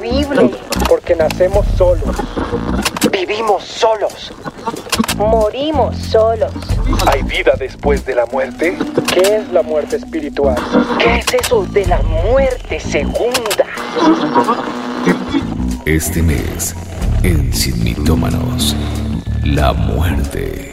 horrible. Porque nacemos solos. Vivimos solos. Morimos solos. ¿Hay vida después de la muerte? ¿Qué es la muerte espiritual? ¿Qué es eso de la muerte segunda? Este mes, en Sin Mitómanos, la muerte.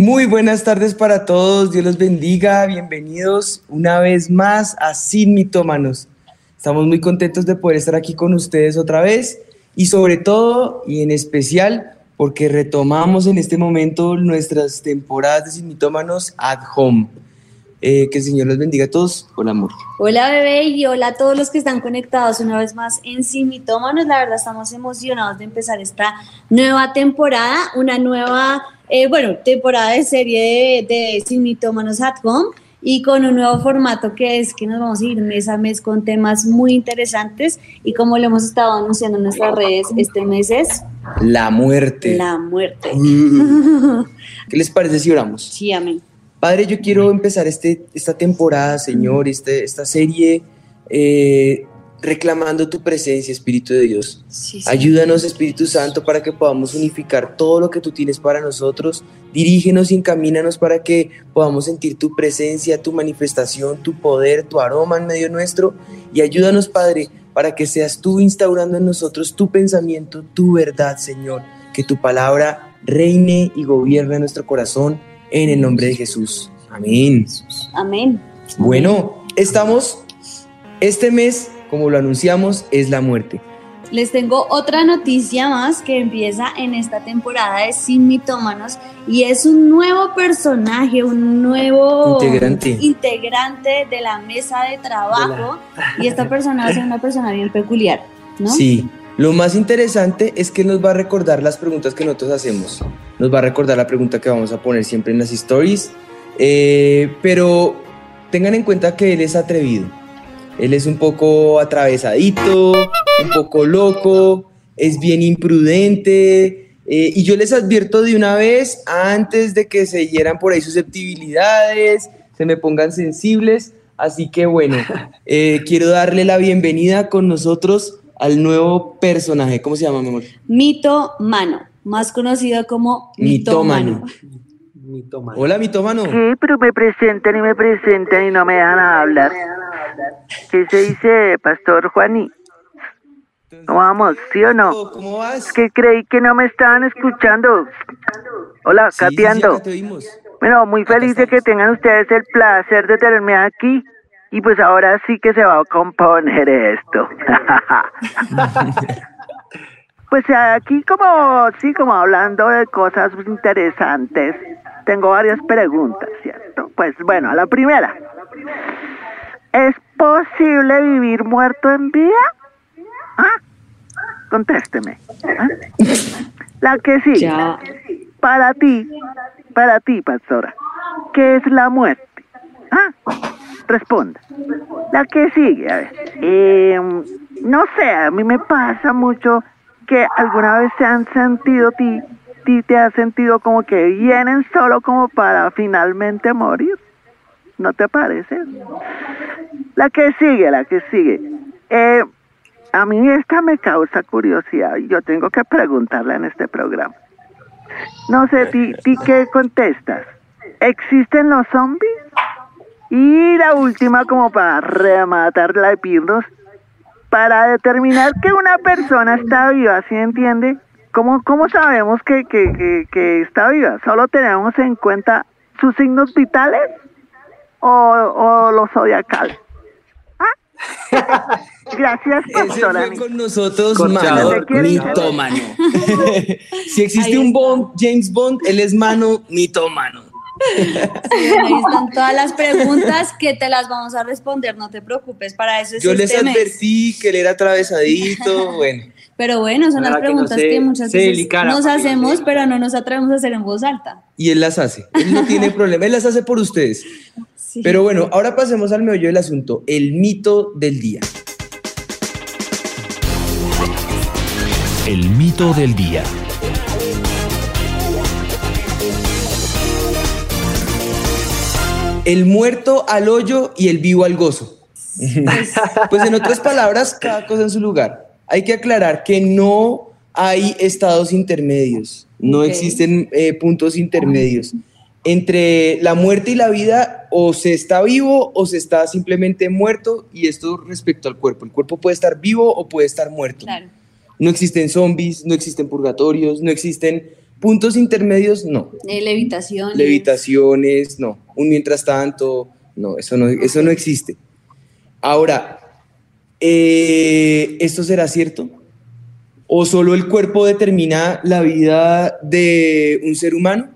Muy buenas tardes para todos, Dios los bendiga, bienvenidos una vez más a Sin Mitómanos. Estamos muy contentos de poder estar aquí con ustedes otra vez y sobre todo y en especial porque retomamos en este momento nuestras temporadas de Sin Mitómanos at home. Eh, que el Señor los bendiga a todos. Hola, amor. Hola, bebé, y hola a todos los que están conectados una vez más en Sin Mitómanos. La verdad, estamos emocionados de empezar esta nueva temporada, una nueva, eh, bueno, temporada de serie de, de Sin Mitómanos at Home y con un nuevo formato que es que nos vamos a ir mes a mes con temas muy interesantes y como lo hemos estado anunciando en nuestras redes, este mes es La muerte. la muerte. ¿Qué les parece si oramos? Sí, amén. Padre, yo quiero empezar este, esta temporada, Señor, este, esta serie, eh, reclamando tu presencia, Espíritu de Dios. Sí, sí. Ayúdanos, Espíritu Santo, para que podamos unificar todo lo que tú tienes para nosotros. Dirígenos y encamínanos para que podamos sentir tu presencia, tu manifestación, tu poder, tu aroma en medio nuestro. Y ayúdanos, Padre, para que seas tú instaurando en nosotros tu pensamiento, tu verdad, Señor. Que tu palabra reine y gobierne nuestro corazón en el nombre de Jesús. Amén. Amén. Bueno, estamos, este mes, como lo anunciamos, es la muerte. Les tengo otra noticia más que empieza en esta temporada de Sin Mitómanos y es un nuevo personaje, un nuevo Integrante. integrante de la mesa de trabajo y esta persona va a ser una persona bien peculiar, ¿no? Sí, lo más interesante es que nos va a recordar las preguntas que nosotros hacemos. Nos va a recordar la pregunta que vamos a poner siempre en las stories. Eh, pero tengan en cuenta que él es atrevido. Él es un poco atravesadito, un poco loco, es bien imprudente. eh, y yo les advierto de una vez, antes de que se hieran por ahí susceptibilidades, se me pongan sensibles. Así que bueno, eh, quiero darle la bienvenida con nosotros al nuevo personaje. ¿Cómo se llama, mi amor? Mito Mano, más conocido como Mitómano. Hola, mitómano. Sí, pero me presentan y me presentan y no me dejan hablar. ¿Qué se dice, Pastor Juaní? ¿Cómo vamos? ¿Sí o no? ¿Cómo vas? Es que creí que no me estaban escuchando. Hola, Sí, cateando. acá te oímos. Bueno, muy feliz de que tengan ustedes el placer de tenerme aquí. Y pues ahora sí que se va a componer esto. pues aquí como, sí, como hablando de cosas interesantes, tengo varias preguntas, ¿cierto? Pues bueno, la primera. ¿Es posible vivir muerto en vida? ¿Ah? Contésteme. ¿ah? La que sigue. Ya. Para ti, para ti, pastora, ¿qué es la muerte? Ah, responda. La que sigue, a ver. Eh, no sé, a mí me pasa mucho que alguna vez se han sentido ti, ti te has sentido como que vienen solo como para finalmente morir. ¿No te parece? La que sigue, la que sigue. Eh, a mí esta me causa curiosidad y yo tengo que preguntarla en este programa. No sé, ¿ti, ti qué contestas? ¿Existen los zombies? Y la última, como para rematar la epirnos, para determinar que una persona está viva, ¿sí entiende? ¿Cómo, cómo sabemos que, que, que, que está viva? ¿Solo tenemos en cuenta sus signos vitales o, o los zodiacales? Gracias, Ese pastora. fue con nosotros, Corchador. mano, mitómano. si existe un Bond, James Bond, él es mano, mitómano. Ahí están todas las preguntas que te las vamos a responder, no te preocupes, para eso es Yo les advertí que él era atravesadito, bueno. Pero bueno, son las Ojalá que no preguntas se- que muchas veces delicara, nos no hacemos, pero no nos atrevemos a hacer en voz alta. Y él las hace. Él no tiene problema, él las hace por ustedes. Sí. Pero bueno, ahora pasemos al meollo del asunto, el mito del día. El mito del día. El muerto al hoyo y el vivo al gozo. Pues en otras palabras, cada cosa en su lugar. Hay que aclarar que no hay estados intermedios, no Ok. existen eh, puntos intermedios. Entre la muerte y la vida, o se está vivo o se está simplemente muerto, y esto respecto al cuerpo. El cuerpo puede estar vivo o puede estar muerto. Claro. No existen zombies, no existen purgatorios, no existen puntos intermedios, no. Eh, levitación. Levitaciones, no. Un mientras tanto, no, eso no, eso no existe. Ahora, eh, ¿esto será cierto? ¿O solo el cuerpo determina la vida de un ser humano?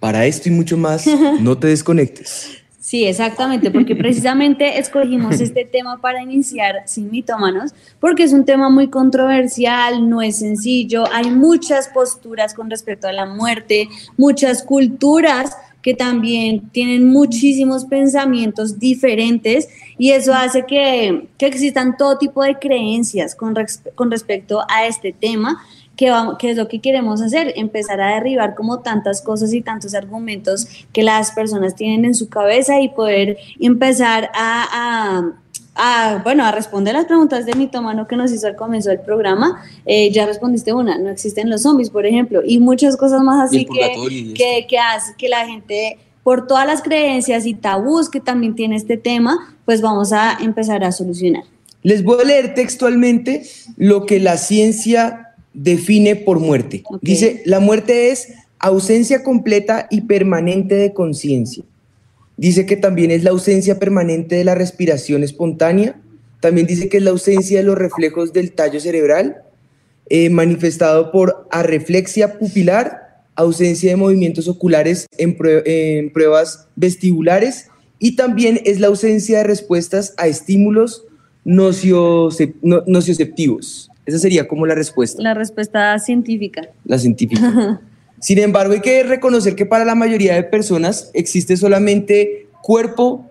Para esto y mucho más, no te desconectes. Sí, exactamente, porque precisamente escogimos este tema para iniciar sin mitómanos, porque es un tema muy controversial, no es sencillo, hay muchas posturas con respecto a la muerte, muchas culturas que también tienen muchísimos pensamientos diferentes y eso hace que, que existan todo tipo de creencias con, res- con respecto a este tema que, que es lo que queremos hacer, empezar a derribar como tantas cosas y tantos argumentos que las personas tienen en su cabeza y poder empezar a, a, bueno, a responder las preguntas de mitómano que nos hizo al comienzo del programa. Eh, ya respondiste una, no existen los zombies, por ejemplo, y muchas cosas más así que, que, hace que la gente, por todas las creencias y tabús que también tiene este tema, pues vamos a empezar a solucionar. Les voy a leer textualmente lo que la ciencia define por muerte. Ok. Dice, la muerte es ausencia completa y permanente de conciencia. Dice que también es la ausencia permanente de la respiración espontánea. También dice que es la ausencia de los reflejos del tallo cerebral, eh, manifestado por arreflexia pupilar, ausencia de movimientos oculares en, prue- en pruebas vestibulares y también es la ausencia de respuestas a estímulos nociocep- no- nocioceptivos. Esa sería como la respuesta, La respuesta científica. la científica. Sin embargo, hay que reconocer que para la mayoría de personas existe solamente cuerpo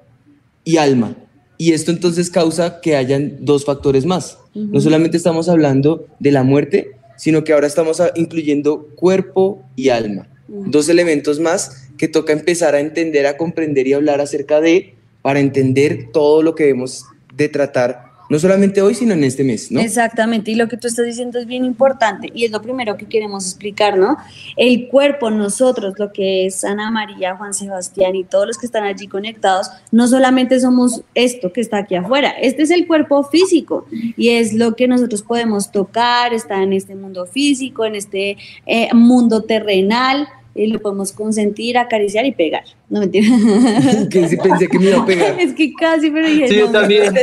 y alma. Y esto entonces causa que hayan dos factores más. No solamente estamos hablando de la muerte, sino que ahora estamos a- incluyendo cuerpo y alma. Dos elementos más que toca empezar a entender, a comprender y hablar acerca de para entender todo lo que debemos de tratar, no solamente hoy, sino en este mes, ¿no? Exactamente, y lo que tú estás diciendo es bien importante y es lo primero que queremos explicar, ¿no? El cuerpo, nosotros, lo que es Ana María, Juan Sebastián y todos los que están allí conectados, no solamente somos esto que está aquí afuera, este es el cuerpo físico y es lo que nosotros podemos tocar, está en este mundo físico, en este eh, mundo terrenal. Y lo podemos consentir, acariciar y pegar. No mentira. que sí pensé que me iba a pegar. Es que casi, pero dije, Sí, yo no, también.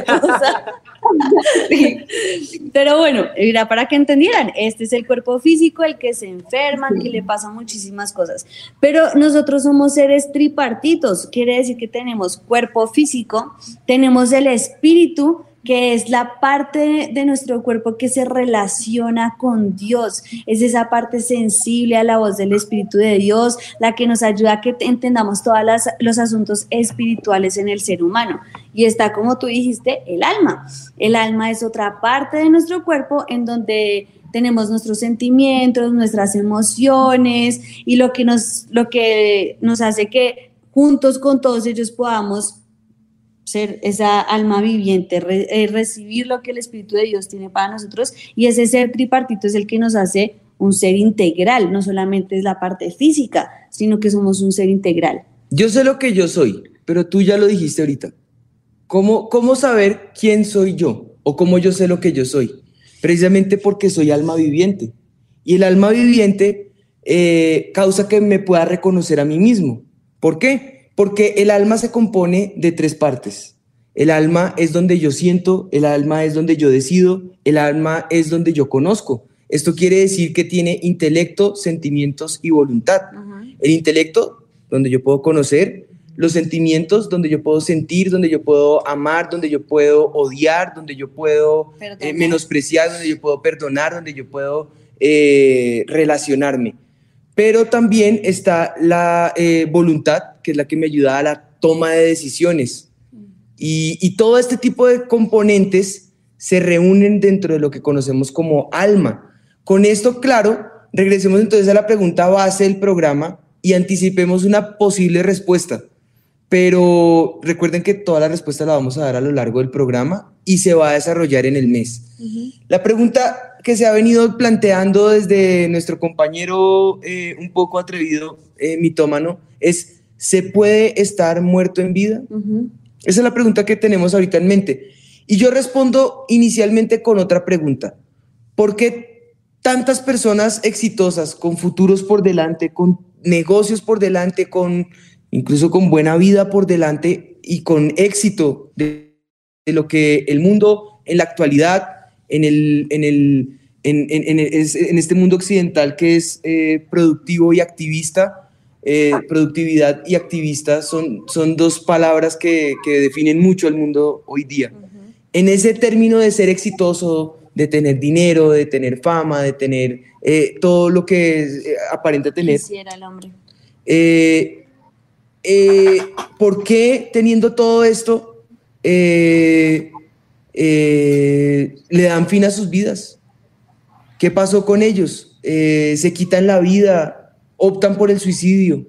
Pero bueno, era para que entendieran, este es el cuerpo físico, el que se enferma, que le pasan muchísimas cosas. Pero nosotros somos seres tripartitos, quiere decir que tenemos cuerpo físico, tenemos el espíritu, que es la parte de nuestro cuerpo que se relaciona con Dios. Es esa parte sensible a la voz del Espíritu de Dios, la que nos ayuda a que entendamos todos los asuntos espirituales en el ser humano. Y está, como tú dijiste, el alma. El alma es otra parte de nuestro cuerpo en donde tenemos nuestros sentimientos, nuestras emociones y lo que nos, lo que nos hace que juntos con todos ellos podamos ser esa alma viviente, re, eh, recibir lo que el Espíritu de Dios tiene para nosotros y ese ser tripartito es el que nos hace un ser integral, no solamente es la parte física, sino que somos un ser integral. Yo sé lo que yo soy, pero tú ya lo dijiste ahorita. ¿Cómo, cómo saber quién soy yo o cómo yo sé lo que yo soy? Precisamente porque soy alma viviente. Y el alma viviente eh, causa que me pueda reconocer a mí mismo. ¿Por qué? Porque el alma se compone de tres partes. El alma es donde yo siento, el alma es donde yo decido, el alma es donde yo conozco. Esto quiere decir que tiene intelecto, sentimientos y voluntad. Uh. El intelecto, donde yo puedo conocer, los sentimientos, donde yo puedo sentir, donde yo puedo amar, donde yo puedo odiar, donde yo puedo eh, menospreciar, donde yo puedo perdonar, donde yo puedo eh, relacionarme. Pero también está la eh, voluntad, que es la que me ayuda a la toma de decisiones. Y, y todo este tipo de componentes se reúnen dentro de lo que conocemos como alma. Con esto claro, regresemos entonces a la pregunta base del programa y anticipemos una posible respuesta. Pero recuerden que toda la respuesta la vamos a dar a lo largo del programa y se va a desarrollar en el mes. La pregunta que se ha venido planteando desde nuestro compañero eh, un poco atrevido, eh, mitómano, es, ¿se puede estar muerto en vida? Esa es la pregunta que tenemos ahorita en mente. Y yo respondo inicialmente con otra pregunta. ¿Por qué tantas personas exitosas, con futuros por delante, con negocios por delante, con incluso con buena vida por delante y con éxito de, lo que el mundo en la actualidad, en, el, en, el, en, este mundo occidental que es eh, productivo y activista, eh, productividad y activista son, son dos palabras que, definen mucho el mundo hoy día. En ese término de ser exitoso, de tener dinero, de tener fama, de tener eh, todo lo que aparenta tener. Quisiera el hombre. Eh, ¿por qué teniendo todo esto eh, eh, le dan fin a sus vidas? ¿Qué pasó con ellos? se quitan la vida, optan por el suicidio.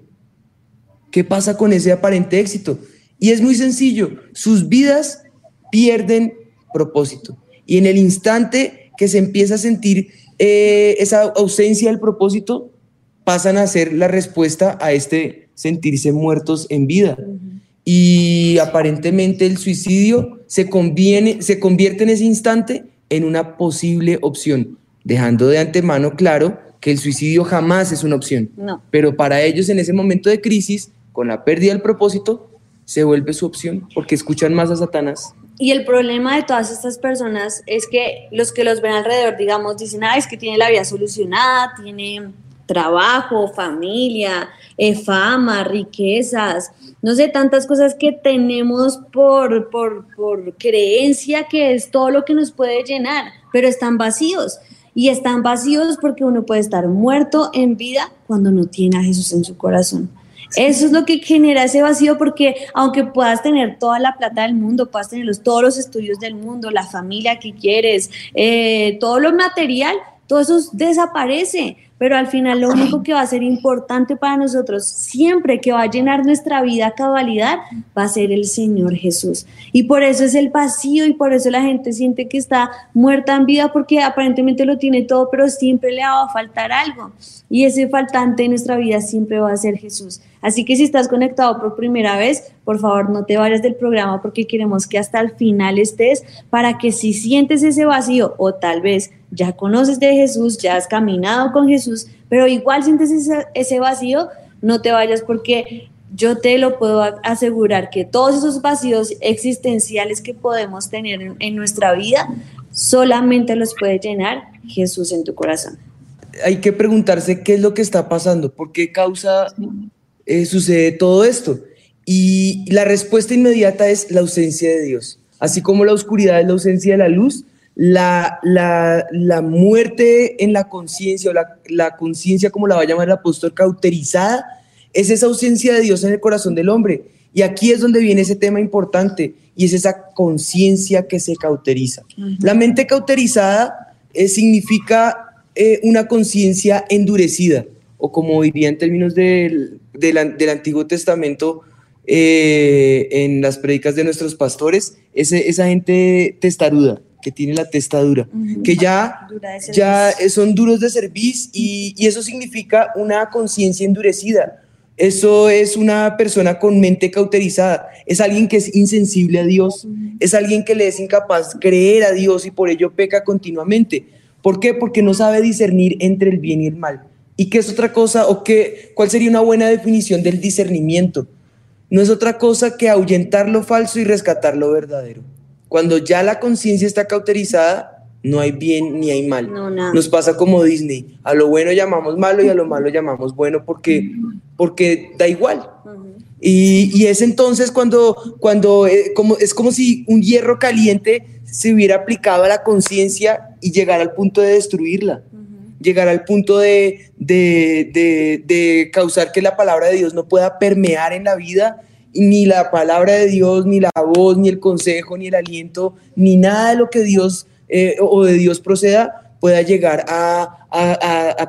¿Qué pasa con ese aparente éxito? Y es muy sencillo, sus vidas pierden propósito. Y en el instante que se empieza a sentir esa ausencia del propósito, pasan a ser la respuesta a este sentirse muertos en vida. Y aparentemente el suicidio se, conviene, se convierte en ese instante en una posible opción, dejando de antemano claro que el suicidio jamás es una opción. Pero para ellos en ese momento de crisis, con la pérdida del propósito, se vuelve su opción porque escuchan más a Satanás. Y el problema de todas estas personas es que los que los ven alrededor, digamos, dicen, ah, es que tiene la vida solucionada, tiene trabajo, familia, eh, fama, riquezas, no sé, tantas cosas que tenemos por, por, por creencia que es todo lo que nos puede llenar, pero están vacíos. Y están vacíos porque uno puede estar muerto en vida cuando no tiene a Jesús en su corazón. Eso es lo que genera ese vacío porque aunque puedas tener toda la plata del mundo, puedas tener todos los estudios del mundo, la familia que quieres, eh, todo lo material, todo eso desaparece pero al final lo único que va a ser importante para nosotros siempre que va a llenar nuestra vida a cabalidad va a ser el Señor Jesús. Y por eso es el vacío y por eso la gente siente que está muerta en vida porque aparentemente lo tiene todo, pero siempre le va a faltar algo. Y ese faltante en nuestra vida siempre va a ser Jesús. Así que si estás conectado por primera vez, por favor no te vayas del programa porque queremos que hasta el final estés para que si sientes ese vacío o tal vez ya conoces de Jesús, ya has caminado con Jesús, pero igual sientes ese, vacío, no te vayas porque yo te lo puedo asegurar que todos esos vacíos existenciales que podemos tener en, nuestra vida, solamente los puede llenar Jesús en tu corazón. Hay que preguntarse qué es lo que está pasando, por qué causa eh, sucede todo esto. Y la respuesta inmediata es la ausencia de Dios. Así como la oscuridad es la ausencia de la luz, la, la, muerte en la conciencia o la, conciencia, como la va a llamar el apóstol, cauterizada, es esa ausencia de Dios en el corazón del hombre. Y aquí es donde viene ese tema importante y es esa conciencia que se cauteriza. La mente cauterizada eh, significa eh, una conciencia endurecida, o como diría en términos del, del, Antiguo Testamento, eh, en las predicas de nuestros pastores, esa gente testaruda, que tiene la testa dura, que ya, ya son duros de servicio y, y eso significa una conciencia endurecida. Eso es una persona con mente cauterizada, es alguien que es insensible a Dios, es alguien que le es incapaz creer a Dios y por ello peca continuamente. ¿Por qué? Porque no sabe discernir entre el bien y el mal. ¿Y qué es otra cosa o qué, cuál sería una buena definición del discernimiento? No es otra cosa que ahuyentar lo falso y rescatar lo verdadero. Cuando ya la conciencia está cauterizada, no hay bien ni hay mal. Nos pasa como Disney. A lo bueno llamamos malo y a lo malo llamamos bueno porque, porque da igual. y, es entonces cuando, cuando eh, como, es como si un hierro caliente se hubiera aplicado a la conciencia y llegara al punto de destruirla. Llegar al punto de, de, de causar que la palabra de Dios no pueda permear en la vida ni la palabra de Dios, ni la voz, ni el consejo, ni el aliento, ni nada de lo que Dios eh, o de Dios proceda pueda llegar a,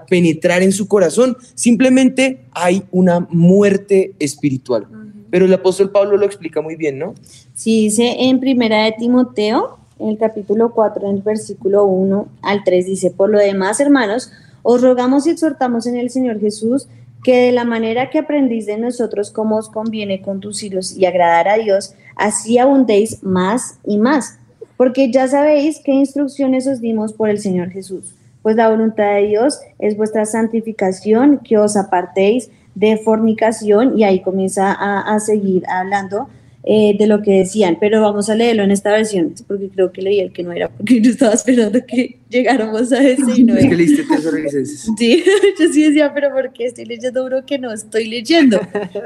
penetrar en su corazón. Simplemente hay una muerte espiritual. pero el apóstol Pablo lo explica muy bien, ¿no? Sí, dice en primera de Timoteo, en el capítulo 4, en el versículo 1 al 3, dice, por lo demás, hermanos, os rogamos y exhortamos en el Señor Jesús que de la manera que aprendís de nosotros cómo os conviene conduciros y agradar a Dios, así abundéis más y más, porque ya sabéis qué instrucciones os dimos por el Señor Jesús. Pues la voluntad de Dios es vuestra santificación, que os apartéis de fornicación, y ahí comienza a, a seguir hablando eh, de lo que decían, pero vamos a leerlo en esta versión, porque creo que leí el que no era, porque yo estaba esperando que llegáramos a ese y no Es que leíste. Sí, yo sí decía, pero ¿por qué estoy leyendo uno que no estoy leyendo?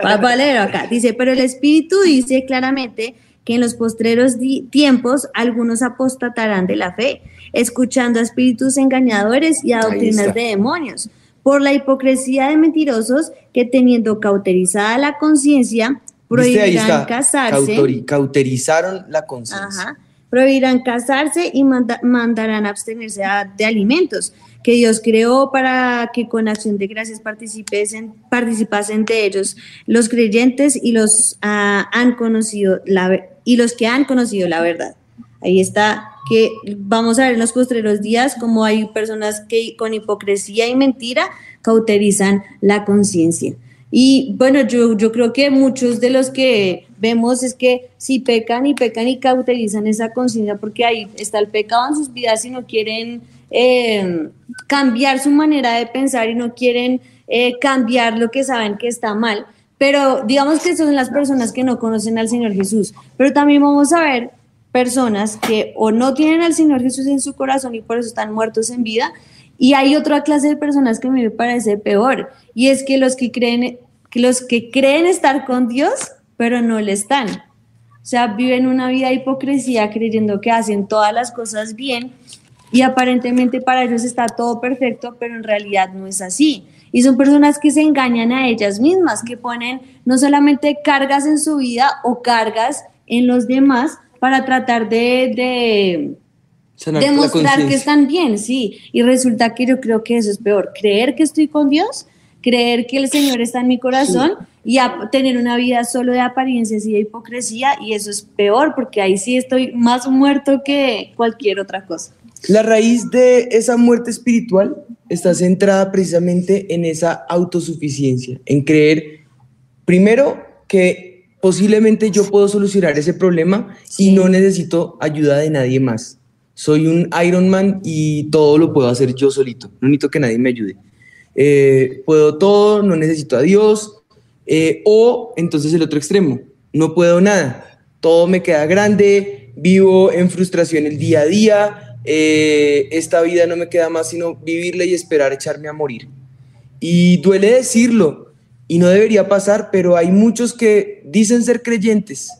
Va, va a leer acá. Dice, pero el Espíritu dice claramente que en los postreros tiempos algunos apostatarán de la fe, escuchando a espíritus engañadores y a doctrinas de demonios, por la hipocresía de mentirosos que teniendo cauterizada la conciencia, Prohibirán está. casarse. Cautori- cauterizaron la conciencia. Prohibirán casarse y manda- mandarán abstenerse de alimentos que Dios creó para que con acción de gracias participesen, participasen de ellos los creyentes y los ah, han conocido la y los que han conocido la verdad. Ahí está que vamos a ver en los postreros días como hay personas que con hipocresía y mentira cauterizan la conciencia. Y bueno, yo, yo creo que muchos de los que vemos es que si pecan y pecan y cauterizan esa conciencia porque ahí está el pecado en sus vidas y no quieren eh, cambiar su manera de pensar y no quieren eh, cambiar lo que saben que está mal. Pero digamos que son las personas que no conocen al Señor Jesús. Pero también vamos a ver personas que o no tienen al Señor Jesús en su corazón y por eso están muertos en vida. Y hay otra clase de personas que a mí me parece peor, y es que los que creen, que los que creen estar con Dios, pero no le están. O sea, viven una vida de hipocresía creyendo que hacen todas las cosas bien y aparentemente para ellos está todo perfecto, pero en realidad no es así. Y son personas que se engañan a ellas mismas, que ponen no solamente cargas en su vida o cargas en los demás para tratar de, de demostrar que están bien, sí. Y resulta que yo creo que eso es peor. Creer que estoy con Dios, creer que el Señor está en mi corazón y a- tener una vida solo de apariencias y de hipocresía. Y eso es peor porque ahí sí estoy más muerto que cualquier otra cosa. La raíz de esa muerte espiritual está centrada precisamente en esa autosuficiencia, en creer, primero, que posiblemente yo puedo solucionar ese problema y no necesito ayuda de nadie más. Soy un Iron Man y todo lo puedo hacer yo solito, no necesito que nadie me ayude. Eh, puedo todo, no necesito a Dios. Eh, o entonces el otro extremo, no puedo nada, todo me queda grande, vivo en frustración el día a día, eh, esta vida no me queda más sino vivirla y esperar echarme a morir. Y duele decirlo, y no debería pasar, pero hay muchos que dicen ser creyentes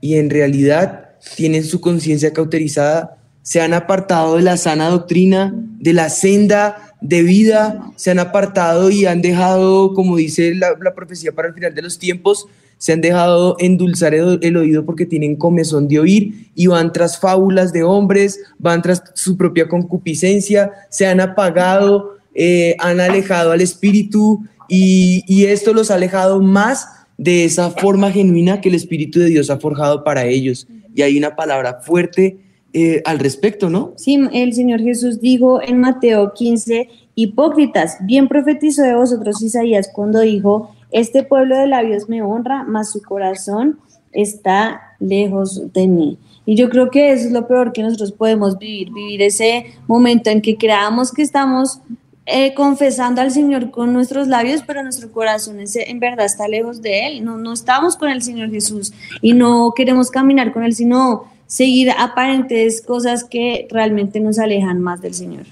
y en realidad tienen su conciencia cauterizada, se han apartado de la sana doctrina, de la senda de vida, se han apartado y han dejado, como dice la, profecía para el final de los tiempos, se han dejado endulzar el, oído porque tienen comezón de oír y van tras fábulas de hombres, van tras su propia concupiscencia, se han apagado, eh, han alejado al espíritu y esto los ha alejado más de esa forma genuina que el Espíritu de Dios ha forjado para ellos. Y hay una palabra fuerte eh, al respecto, ¿no? Sí, el Señor Jesús dijo en Mateo 15, hipócritas, bien profetizó de vosotros Isaías cuando dijo, este pueblo de labios me honra, mas su corazón está lejos de mí. Y yo creo que eso es lo peor que nosotros podemos vivir, vivir ese momento en que creamos que estamos eh, confesando al Señor con nuestros labios, pero nuestro corazón en verdad está lejos de Él. No, no estamos con el Señor Jesús y no queremos caminar con Él, sino seguir aparentes cosas que realmente nos alejan más del Señor.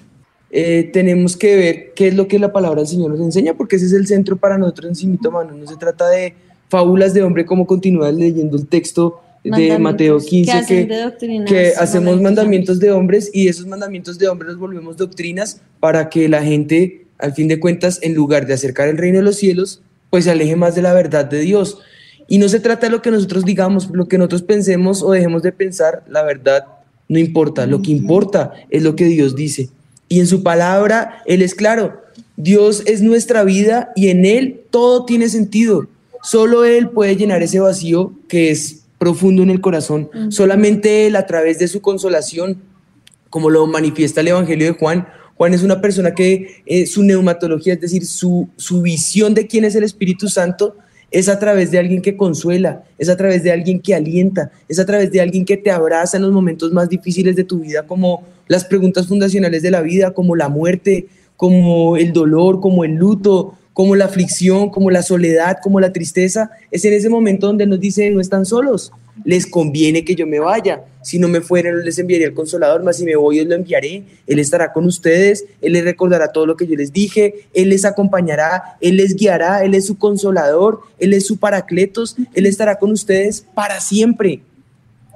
Eh, tenemos que ver qué es lo que la palabra del Señor nos enseña, porque ese es el centro para nosotros en Simito Mano. No se trata de fábulas de hombre, como continúas leyendo el texto de Mateo 15, que que, hacemos mandamientos de hombres y esos mandamientos de hombres los volvemos doctrinas para que la gente, al fin de cuentas, en lugar de acercar el reino de los cielos, pues se aleje más de la verdad de Dios. Y no se trata de lo que nosotros digamos, lo que nosotros pensemos o dejemos de pensar, la verdad no importa, lo que importa es lo que Dios dice. Y en su palabra, Él es claro, Dios es nuestra vida y en Él todo tiene sentido. Solo Él puede llenar ese vacío que es profundo en el corazón. Solamente Él, a través de su consolación, como lo manifiesta el Evangelio de Juan, Juan es una persona que eh, su neumatología, es decir, su, su visión de quién es el Espíritu Santo, es a través de alguien que consuela, es a través de alguien que alienta, es a través de alguien que te abraza en los momentos más difíciles de tu vida, como las preguntas fundacionales de la vida, como la muerte, como el dolor, como el luto, como la aflicción, como la soledad, como la tristeza. Es en ese momento donde nos dice, no están solos, les conviene que yo me vaya. Si no me fuera, no les enviaría el consolador, más si me voy, os lo enviaré. Él estará con ustedes, Él les recordará todo lo que yo les dije, Él les acompañará, Él les guiará, Él es su consolador, Él es su paracletos, Él estará con ustedes para siempre.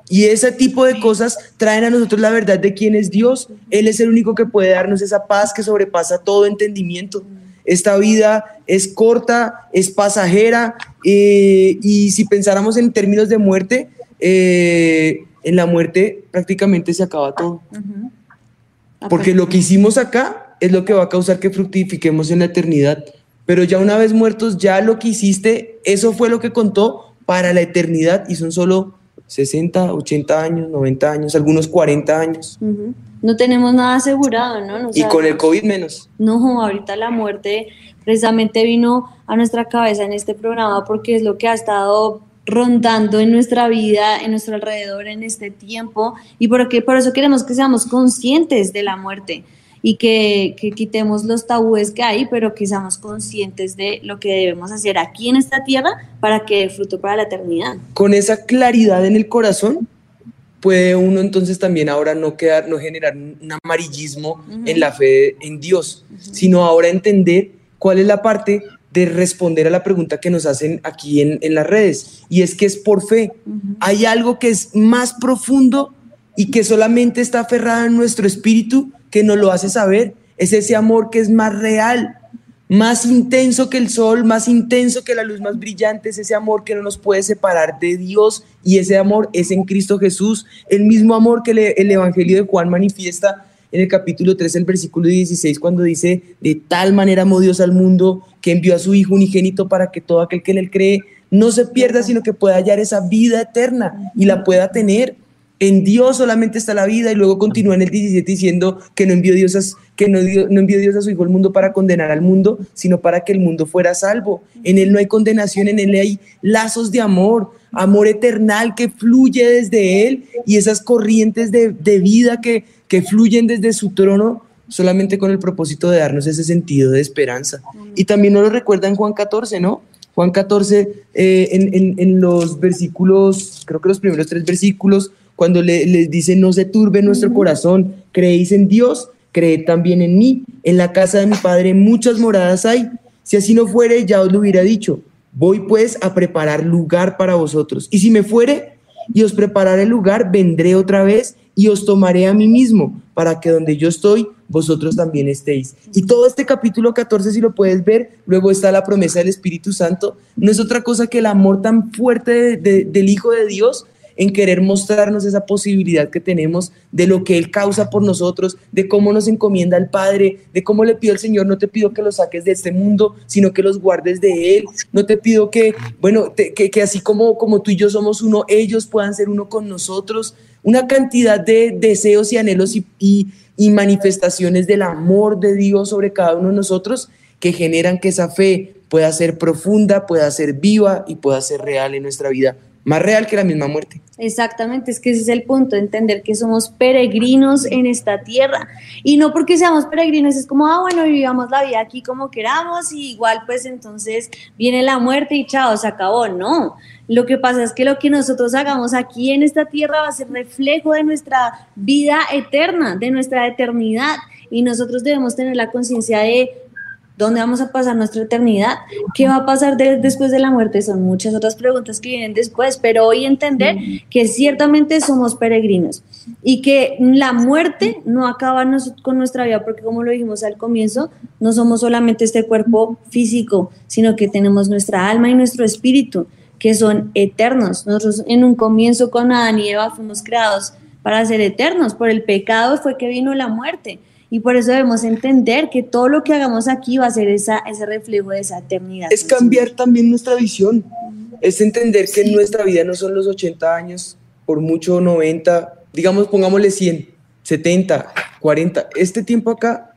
Y ese tipo de cosas traen a nosotros la verdad de quién es Dios. Él es el único que puede darnos esa paz que sobrepasa todo entendimiento. Esta vida es corta, es pasajera eh, y si pensáramos en términos de muerte, eh, en la muerte prácticamente se acaba todo. Porque lo que hicimos acá es lo que va a causar que fructifiquemos en la eternidad. Pero ya una vez muertos, ya lo que hiciste, eso fue lo que contó para la eternidad y son solo 60, 80 años, 90 años, algunos 40 años. No tenemos nada asegurado, ¿no? y con el COVID menos. No, ahorita la muerte precisamente vino a nuestra cabeza en este programa porque es lo que ha estado rondando en nuestra vida, en nuestro alrededor en este tiempo y porque por eso queremos que seamos conscientes de la muerte y que, quitemos los tabúes que hay, pero que seamos conscientes de lo que debemos hacer aquí en esta tierra para que dé fruto para la eternidad. Con esa claridad en el corazón, puede uno entonces también ahora no quedar, no generar un amarillismo en la fe en Dios, sino ahora entender cuál es la parte de responder a la pregunta que nos hacen aquí en, las redes, y es que es por fe. Hay algo que es más profundo y que solamente está aferrado en nuestro espíritu que nos lo hace saber. Es ese amor que es más real, más intenso que el sol, más intenso que la luz más brillante, es ese amor que no nos puede separar de Dios y ese amor es en Cristo Jesús, el mismo amor que el Evangelio de Juan manifiesta en el capítulo 3, el versículo 16, cuando dice, de tal manera amó Dios al mundo que envió a su Hijo unigénito para que todo aquel que en él cree no se pierda, sino que pueda hallar esa vida eterna y la pueda tener. En Dios solamente está la vida y luego continúa en el 17 diciendo que no envió Dios a, que no, no envió Dios a su Hijo al mundo para condenar al mundo, sino para que el mundo fuera salvo. En Él no hay condenación, en Él hay lazos de amor, amor eternal que fluye desde Él y esas corrientes de, de vida que, que fluyen desde su trono solamente con el propósito de darnos ese sentido de esperanza. Y también nos lo recuerda en Juan 14, ¿no? Juan 14, eh, en, en, en, los versículos, creo que los primeros tres versículos, cuando le, les dice, no se turbe nuestro corazón, creéis en Dios, creed también en mí. En la casa de mi Padre muchas moradas hay. Si así no fuere, ya os lo hubiera dicho. Voy pues a preparar lugar para vosotros. Y si me fuere y os prepararé lugar, vendré otra vez y os tomaré a mí mismo, para que donde yo estoy, vosotros también estéis. Y todo este capítulo 14, si lo puedes ver, luego está la promesa del Espíritu Santo, no es otra cosa que el amor tan fuerte del Hijo de Dios en querer mostrarnos esa posibilidad que tenemos de lo que Él causa por nosotros, de cómo nos encomienda al Padre, de cómo le pido al Señor, no te pido que los saques de este mundo, sino que los guardes de Él, no te pido que, bueno, que, que, así como, como tú y yo somos uno, ellos puedan ser uno con nosotros, una cantidad de deseos y anhelos y, y, y manifestaciones del amor de Dios sobre cada uno de nosotros que generan que esa fe pueda ser profunda, pueda ser viva y pueda ser real en nuestra vida más real que la misma muerte. Exactamente, es que ese es el punto, entender que somos peregrinos en esta tierra. Y no porque seamos peregrinos, es como, ah, bueno, vivamos la vida aquí como queramos y igual pues entonces viene la muerte y chao, se acabó. No, lo que pasa es que lo que nosotros hagamos aquí en esta tierra va a ser reflejo de nuestra vida eterna, de nuestra eternidad. Y nosotros debemos tener la conciencia de ¿Dónde vamos a pasar nuestra eternidad? ¿Qué va a pasar después de la muerte? Son muchas otras preguntas que vienen después, pero hoy entender que ciertamente somos peregrinos y que la muerte no acaba con nuestra vida, porque como lo dijimos al comienzo, no somos solamente este cuerpo físico, sino que tenemos nuestra alma y nuestro espíritu, que son eternos. Nosotros en un comienzo con Adán y Eva fuimos creados para ser eternos. Por el pecado fue que vino la muerte y por eso debemos entender que todo lo que hagamos aquí va a ser esa, ese reflejo de esa eternidad. Es cambiar también nuestra visión, es entender que nuestra vida no son los 80 años, por mucho 90, digamos, pongámosle 100, 70, 40, este tiempo acá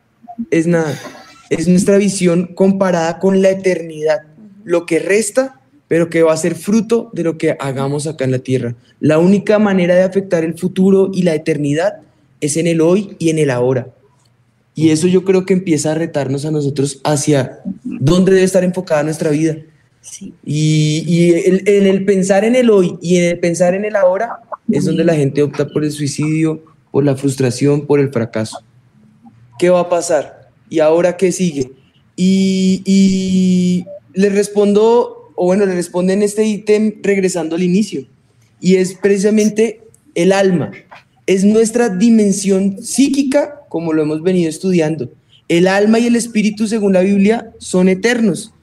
es nada, es nuestra visión comparada con la eternidad, lo que resta pero que va a ser fruto de lo que hagamos acá en la tierra. La única manera de afectar el futuro y la eternidad es en el hoy y en el ahora. Y eso yo creo que empieza a retarnos a nosotros hacia dónde debe estar enfocada nuestra vida. Y, en el pensar en el hoy y en el pensar en el ahora es donde la gente opta por el suicidio, por la frustración, por el fracaso. ¿Qué va a pasar? ¿Y ahora qué sigue? Y, y les respondo o bueno, le responden este ítem regresando al inicio, y es precisamente el alma. Es nuestra dimensión psíquica, como lo hemos venido estudiando. El alma y el espíritu, según la Biblia, son eternos.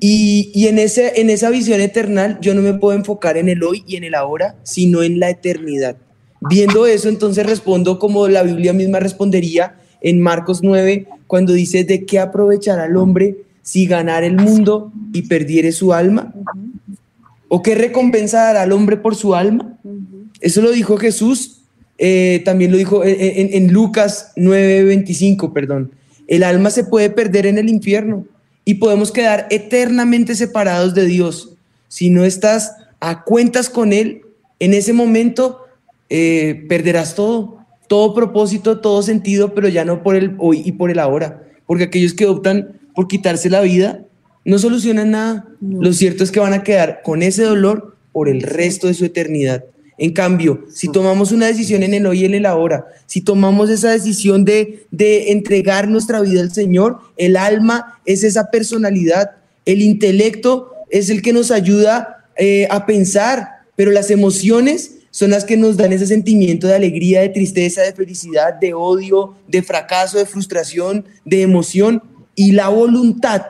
Y, y, en, ese, en esa visión eternal yo no me puedo enfocar en el hoy y en el ahora, sino en la eternidad. Viendo eso, entonces respondo como la Biblia misma respondería en Marcos 9, cuando dice, ¿de qué aprovechará el hombre si ganar el mundo y perdiere su alma? ¿O qué recompensa dará al hombre por su alma? Eso lo dijo Jesús, eh, también lo dijo en, en Lucas 9:25, perdón. El alma se puede perder en el infierno y podemos quedar eternamente separados de Dios. Si no estás a cuentas con Él, en ese momento eh, perderás todo, todo propósito, todo sentido, pero ya no por el hoy y por el ahora. Porque aquellos que optan por quitarse la vida, no solucionan nada. Lo cierto es que van a quedar con ese dolor por el resto de su eternidad. En cambio, si tomamos una decisión en el hoy y en el ahora, si tomamos esa decisión de, de entregar nuestra vida al Señor, el alma es esa personalidad, el intelecto es el que nos ayuda eh, a pensar, pero las emociones son las que nos dan ese sentimiento de alegría, de tristeza, de felicidad, de odio, de fracaso, de frustración, de emoción. Y la voluntad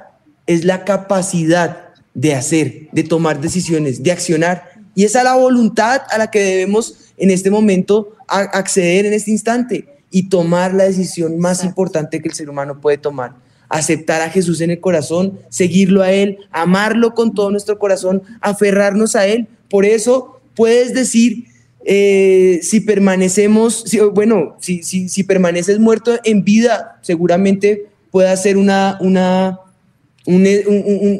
es la capacidad de hacer, de tomar decisiones, de accionar. Y esa es la voluntad a la que debemos en este momento acceder en este instante y tomar la decisión más importante que el ser humano puede tomar. Aceptar a Jesús en el corazón, seguirlo a Él, amarlo con todo nuestro corazón, aferrarnos a Él. Por eso puedes decir, eh, si permanecemos, bueno, si, si, si permaneces muerto en vida, seguramente pueda ser una, una, un,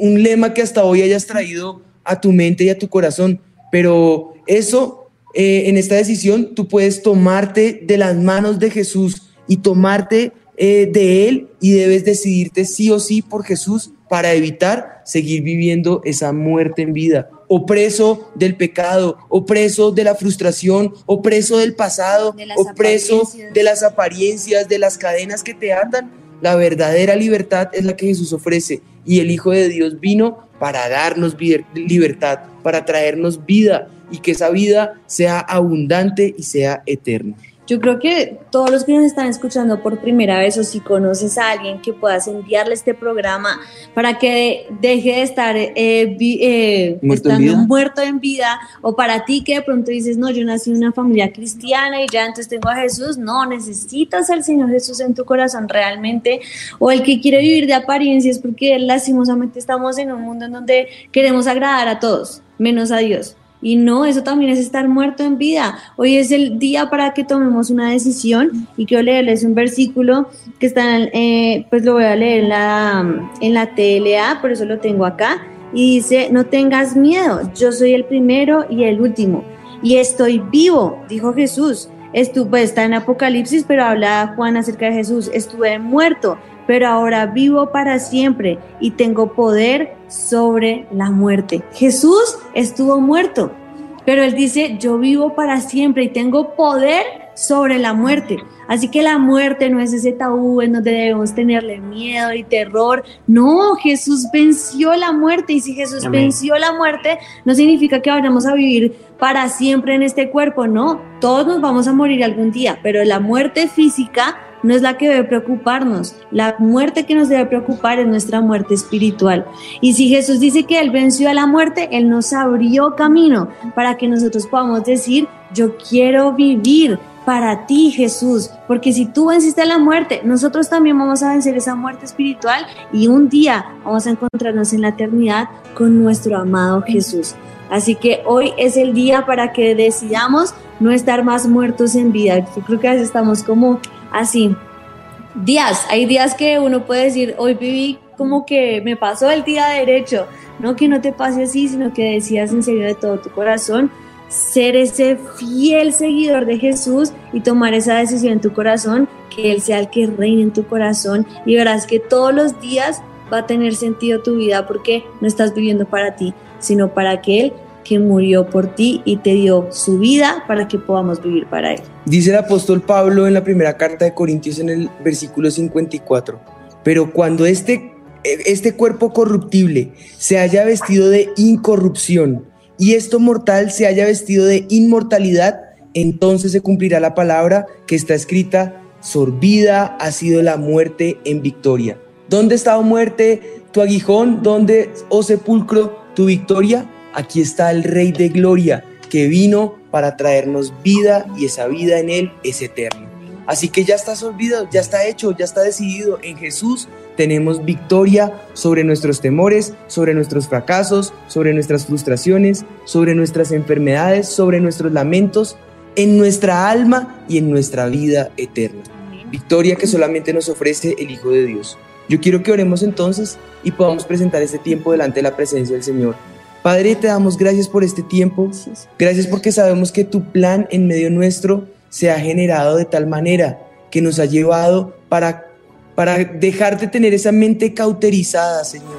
un, lema que hasta hoy hayas traído a tu mente y a tu corazón. Pero eso, eh, en esta decisión, tú puedes tomarte de las manos de Jesús y tomarte eh, de Él y debes decidirte sí o sí por Jesús para evitar seguir viviendo esa muerte en vida, o preso del pecado, o preso de la frustración, o preso del pasado, o preso de las apariencias, de las cadenas que te atan. La verdadera libertad es la que Jesús ofrece. Y el Hijo de Dios vino para darnos libertad, para traernos vida y que esa vida sea abundante y sea eterna. Yo creo que todos los que nos están escuchando por primera vez o si conoces a alguien que puedas enviarle este programa para que deje de estar eh, eh, ¿Muerto, en muerto en vida o para ti que de pronto dices, no, yo nací en una familia cristiana y ya entonces tengo a Jesús, no, necesitas al Señor Jesús en tu corazón realmente o el que quiere vivir de apariencias porque lastimosamente estamos en un mundo en donde queremos agradar a todos, menos a Dios. Y no, eso también es estar muerto en vida. Hoy es el día para que tomemos una decisión y quiero leerles un versículo que está, eh, pues lo voy a leer en la, en la TLA, por eso lo tengo acá. Y dice, no tengas miedo, yo soy el primero y el último. Y estoy vivo, dijo Jesús. Estuve, pues, está en Apocalipsis, pero habla Juan acerca de Jesús. Estuve muerto, pero ahora vivo para siempre y tengo poder sobre la muerte. Jesús estuvo muerto, pero él dice, yo vivo para siempre y tengo poder sobre la muerte. Así que la muerte no es ese tabú en donde debemos tenerle miedo y terror. No, Jesús venció la muerte y si Jesús venció la muerte, no significa que vayamos a vivir para siempre en este cuerpo, no. Todos nos vamos a morir algún día, pero la muerte física no es la que debe preocuparnos. La muerte que nos debe preocupar es nuestra muerte espiritual. Y si Jesús dice que Él venció a la muerte, Él nos abrió camino para que nosotros podamos decir, yo quiero vivir para ti, Jesús, porque si tú venciste la muerte, nosotros también vamos a vencer esa muerte espiritual y un día vamos a encontrarnos en la eternidad con nuestro amado Jesús. Así que hoy es el día para que decidamos no estar más muertos en vida. Yo creo que a veces estamos como así. Días, hay días que uno puede decir, hoy viví como que me pasó el día derecho. No que no te pase así, sino que decías en serio de todo tu corazón ser ese fiel seguidor de Jesús y tomar esa decisión en tu corazón, que Él sea el que reine en tu corazón y verás que todos los días va a tener sentido tu vida porque no estás viviendo para ti, sino para aquel que murió por ti y te dio su vida para que podamos vivir para Él. Dice el apóstol Pablo en la primera carta de Corintios en el versículo 54, pero cuando este, este cuerpo corruptible se haya vestido de incorrupción y esto mortal se haya vestido de inmortalidad, entonces se cumplirá la palabra que está escrita, sorbida ha sido la muerte en victoria. ¿Dónde está, oh muerte, tu aguijón? ¿Dónde, oh sepulcro, tu victoria? Aquí está el Rey de Gloria, que vino para traernos vida y esa vida en Él es eterna. Así que ya estás olvidado, ya está hecho, ya está decidido. En Jesús tenemos victoria sobre nuestros temores, sobre nuestros fracasos, sobre nuestras frustraciones, sobre nuestras enfermedades, sobre nuestros lamentos, en nuestra alma y en nuestra vida eterna. Victoria que solamente nos ofrece el Hijo de Dios. Yo quiero que oremos entonces y podamos presentar este tiempo delante de la presencia del Señor. Padre, te damos gracias por este tiempo. Gracias porque sabemos que tu plan en medio nuestro se ha generado de tal manera que nos ha llevado para, para dejar de tener esa mente cauterizada, Señor.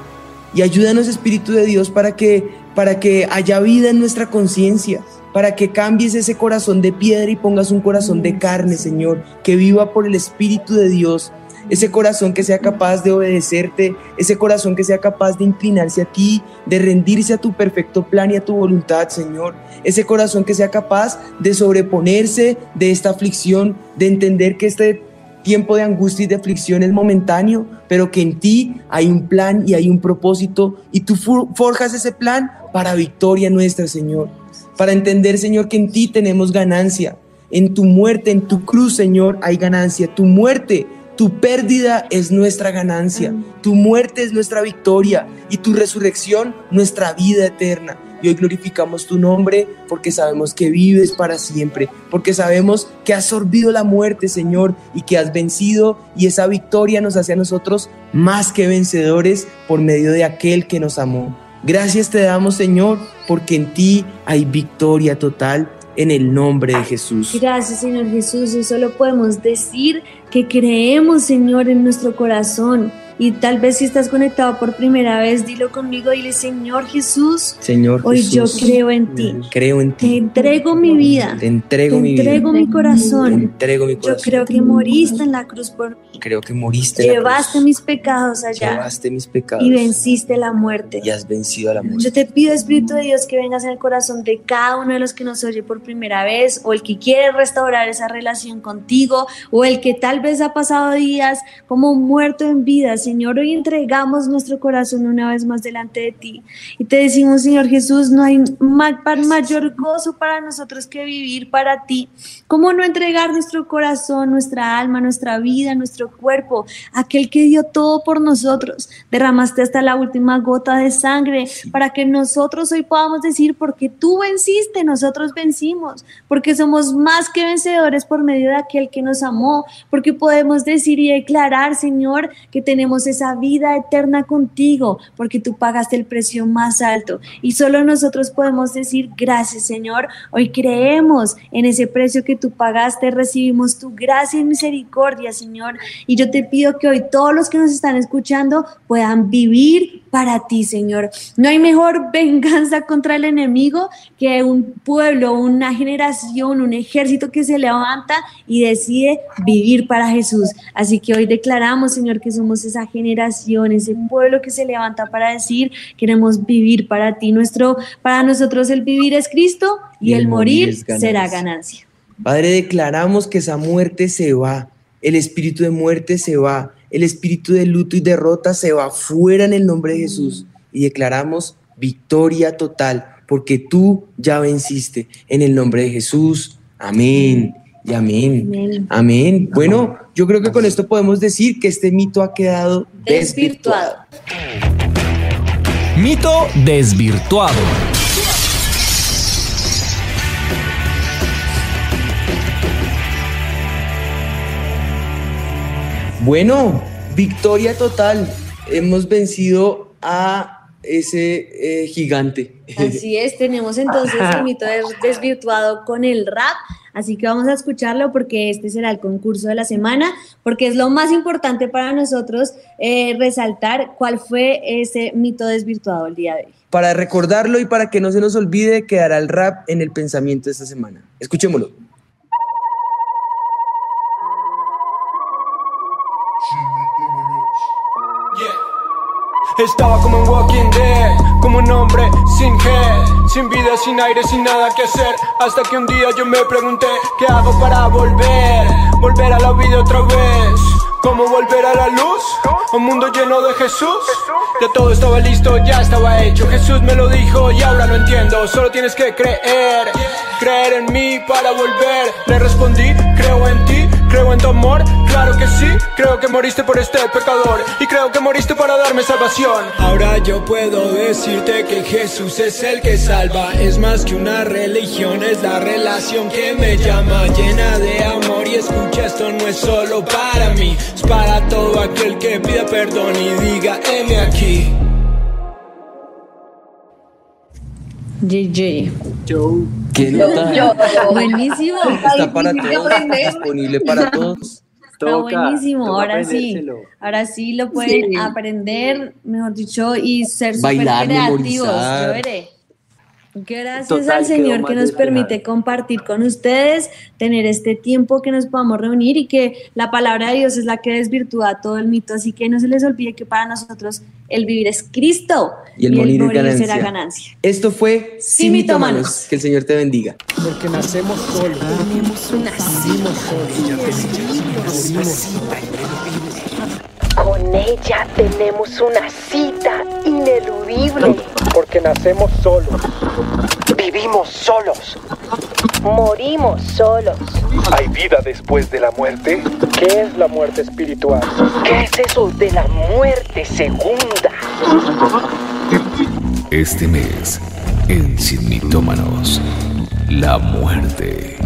Y ayúdanos, Espíritu de Dios, para que, para que haya vida en nuestra conciencia, para que cambies ese corazón de piedra y pongas un corazón de carne, Señor, que viva por el Espíritu de Dios ese corazón que sea capaz de obedecerte, ese corazón que sea capaz de inclinarse a ti, de rendirse a tu perfecto plan y a tu voluntad, Señor. Ese corazón que sea capaz de sobreponerse de esta aflicción, de entender que este tiempo de angustia y de aflicción es momentáneo, pero que en ti hay un plan y hay un propósito y tú forjas ese plan para victoria nuestra, Señor. Para entender, Señor, que en ti tenemos ganancia. En tu muerte, en tu cruz, Señor, hay ganancia. Tu muerte tu pérdida es nuestra ganancia, tu muerte es nuestra victoria y tu resurrección nuestra vida eterna. Y hoy glorificamos tu nombre porque sabemos que vives para siempre, porque sabemos que has sorbido la muerte, Señor, y que has vencido y esa victoria nos hace a nosotros más que vencedores por medio de aquel que nos amó. Gracias te damos, Señor, porque en ti hay victoria total en el nombre de Jesús. Gracias, Señor Jesús. Y solo podemos decir que creemos, Señor, en nuestro corazón y tal vez si estás conectado por primera vez, dilo conmigo, dile Señor Jesús, Señor hoy Jesús, yo creo en ti. Creo en ti. Te entrego mi vida. Te entrego te mi entrego vida. mi corazón. Te entrego mi corazón. Yo creo que moriste en la cruz por mí. Creo que moriste en la Llevaste cruz. mis pecados allá Llevaste mis pecados. y venciste la muerte. y has vencido a la muerte. Yo te pido, Espíritu de Dios, que vengas en el corazón de cada uno de los que nos oye por primera vez, o el que quiere restaurar esa relación contigo, o el que tal vez ha pasado días como muerto en vida. Señor, hoy entregamos nuestro corazón una vez más delante de ti y te decimos, Señor Jesús, no hay mayor gozo para nosotros que vivir para ti. ¿Cómo no entregar nuestro corazón, nuestra alma, nuestra vida, nuestro cuerpo, aquel que dio todo por nosotros? Derramaste hasta la última gota de sangre para que nosotros hoy podamos decir, porque tú venciste, nosotros vencimos, porque somos más que vencedores por medio de aquel que nos amó, porque podemos decir y declarar, Señor, que tenemos esa vida eterna contigo, porque tú pagaste el precio más alto. Y solo nosotros podemos decir, gracias, Señor. Hoy creemos en ese precio que tú pagaste, recibimos tu gracia y misericordia, Señor. Y yo te pido que hoy todos los que nos están escuchando puedan vivir para ti, Señor. No hay mejor venganza contra el enemigo que un pueblo, una generación, un ejército que se levanta y decide vivir para Jesús. Así que hoy declaramos, Señor, que somos esa generación, ese pueblo que se levanta para decir, queremos vivir para ti. Nuestro, para nosotros el vivir es Cristo y, el morir, será ganancia. ganancia. Padre, declaramos que esa muerte se va, el espíritu de muerte se va, el espíritu de luto y derrota se va fuera en el nombre de Jesús y declaramos victoria total porque tú ya venciste en el nombre de Jesús. Amén Y amén. Amén. Amén. Bueno, yo creo que con esto podemos decir que este mito ha quedado desvirtuado. Desvirtuado. Mito desvirtuado. Bueno, victoria total. Hemos vencido a ese eh, gigante. Así es, tenemos entonces el mito des- desvirtuado con el rap, así que vamos a escucharlo porque este será el concurso de la semana, porque es lo más importante para nosotros eh, resaltar cuál fue ese mito desvirtuado el día de hoy. Para recordarlo y para que no se nos olvide, quedará el rap en el pensamiento de esta semana. Escuchémoslo. Estaba como un Walking Dead, como un hombre sin head, sin vida, sin aire, sin nada que hacer. Hasta que un día yo me pregunté, ¿qué hago para volver? Volver a la vida otra vez. ¿Cómo volver a la luz? Un mundo lleno de Jesús. Ya todo estaba listo, ya estaba hecho. Jesús me lo dijo y ahora lo entiendo. Solo tienes que creer, creer en mí para volver. Le respondí, creo en ti, creo en tu amor. Claro que sí, creo que moriste por este pecador. Y creo que moriste para darme salvación. Ahora yo puedo decirte que Jesús es el que salva. Es más que una religión, es la relación que me llama. Llena de amor y escucha, esto no es solo para mí. Es para todo aquel que pida perdón y diga, heme aquí. JJ. ¿Qué nota? Buenísimo. Está para todos, disponible para todos. Está buenísimo, ahora sí, ahora sí lo pueden Sí. aprender, mejor dicho, y ser súper Bailar, creativos. memorizar. Gracias Total, al Señor que nos permite compartir con ustedes, tener este tiempo que nos podamos reunir y que la palabra de Dios es la que desvirtúa todo el mito. Así que no se les olvide que para nosotros el vivir es Cristo Y el morir es ganancia. será ganancia. Esto fue Sí, Sin mitómanos. Que el Señor te bendiga. Porque nacemos solos. Con ella tenemos una cita ineludible. Porque nacemos solos. Vivimos solos. Morimos solos. ¿Hay vida después de la muerte? ¿Qué es la muerte espiritual? ¿Qué es eso de la muerte segunda? Este mes, en Sin Mitómanos, la muerte.